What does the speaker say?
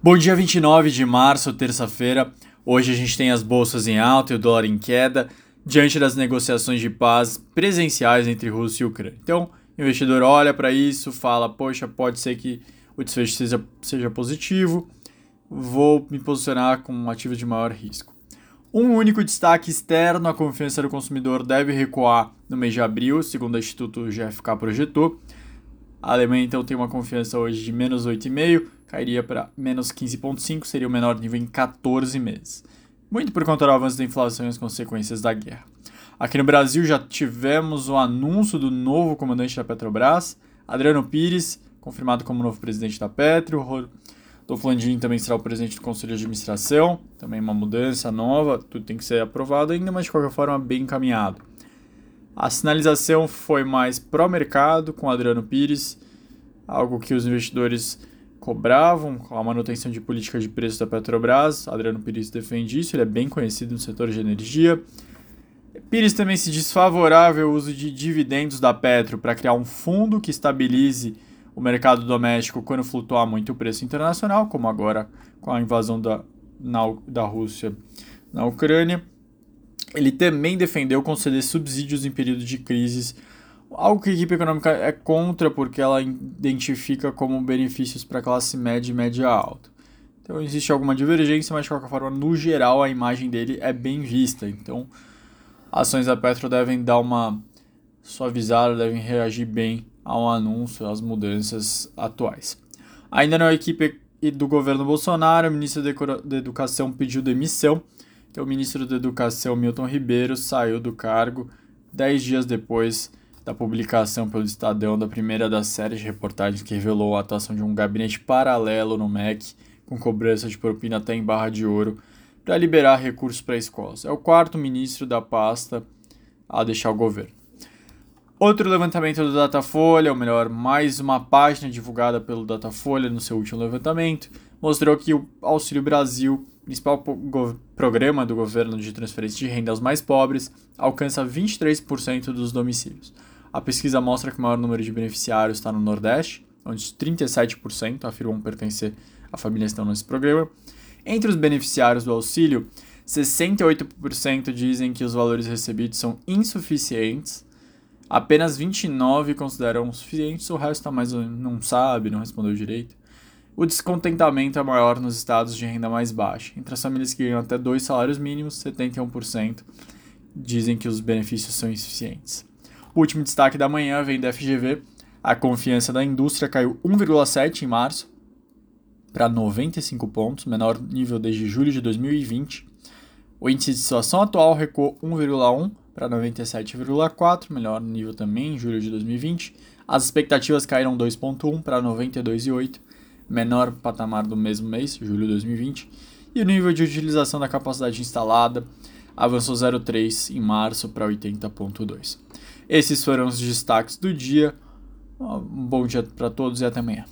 Bom dia, 29 de março, terça-feira. Hoje a gente tem as bolsas em alta e o dólar em queda, diante das negociações de paz presenciais entre Rússia e Ucrânia. Então, o investidor olha para isso, fala: Poxa, pode ser que o desfecho seja, seja positivo, vou me posicionar com ativos de maior risco. Um único destaque externo: a confiança do consumidor deve recuar no mês de abril, segundo o Instituto GFK projetou. A Alemanha então tem uma confiança hoje de menos 8,5 cairia para menos 15,5, seria o menor nível em 14 meses. Muito por conta do avanço da inflação e as consequências da guerra. Aqui no Brasil já tivemos o anúncio do novo comandante da Petrobras, Adriano Pires, confirmado como novo presidente da Petro. Rodolfo Landim também será o presidente do Conselho de Administração, também uma mudança nova, tudo tem que ser aprovado ainda, mas de qualquer forma bem encaminhado. A sinalização foi mais pró-mercado com Adriano Pires, algo que os investidores cobravam a manutenção de políticas de preço da Petrobras. Adriano Pires defende isso, ele é bem conhecido no setor de energia. Pires também se desfavorável ao uso de dividendos da Petro para criar um fundo que estabilize o mercado doméstico quando flutuar muito o preço internacional, como agora com a invasão da, na, da Rússia na Ucrânia. Ele também defendeu conceder subsídios em período de crises Algo que a equipe econômica é contra porque ela identifica como benefícios para a classe média e média alta. Então existe alguma divergência, mas de qualquer forma, no geral, a imagem dele é bem vista. Então, ações da Petro devem dar uma suavizada, devem reagir bem ao anúncio, às mudanças atuais. Ainda na equipe do governo Bolsonaro, o ministro da Educação pediu demissão. Então, o ministro da Educação, Milton Ribeiro, saiu do cargo dez dias depois da publicação pelo Estadão da primeira das séries de reportagens que revelou a atuação de um gabinete paralelo no MEC, com cobrança de propina até em barra de ouro, para liberar recursos para escolas. É o quarto ministro da pasta a deixar o governo. Outro levantamento do Datafolha, ou melhor, mais uma página divulgada pelo Datafolha no seu último levantamento, mostrou que o Auxílio Brasil, principal programa do governo de transferência de renda aos mais pobres, alcança 23% dos domicílios. A pesquisa mostra que o maior número de beneficiários está no Nordeste, onde 37% afirmam pertencer a famílias que estão nesse programa. Entre os beneficiários do auxílio, 68% dizem que os valores recebidos são insuficientes, apenas 29% consideram suficientes, o resto tá mais não sabe, não respondeu direito. O descontentamento é maior nos estados de renda mais baixa. Entre as famílias que ganham até dois salários mínimos, 71% dizem que os benefícios são insuficientes. O último destaque da manhã vem da FGV. A confiança da indústria caiu 1,7 em março para 95 pontos, menor nível desde julho de 2020. O índice de situação atual recuou 1,1 para 97,4, melhor nível também em julho de 2020. As expectativas caíram 2,1 para 92,8, menor patamar do mesmo mês, julho de 2020. E o nível de utilização da capacidade instalada avançou 0,3 em março para 80,2. Esses foram os destaques do dia. Um bom dia para todos e até amanhã.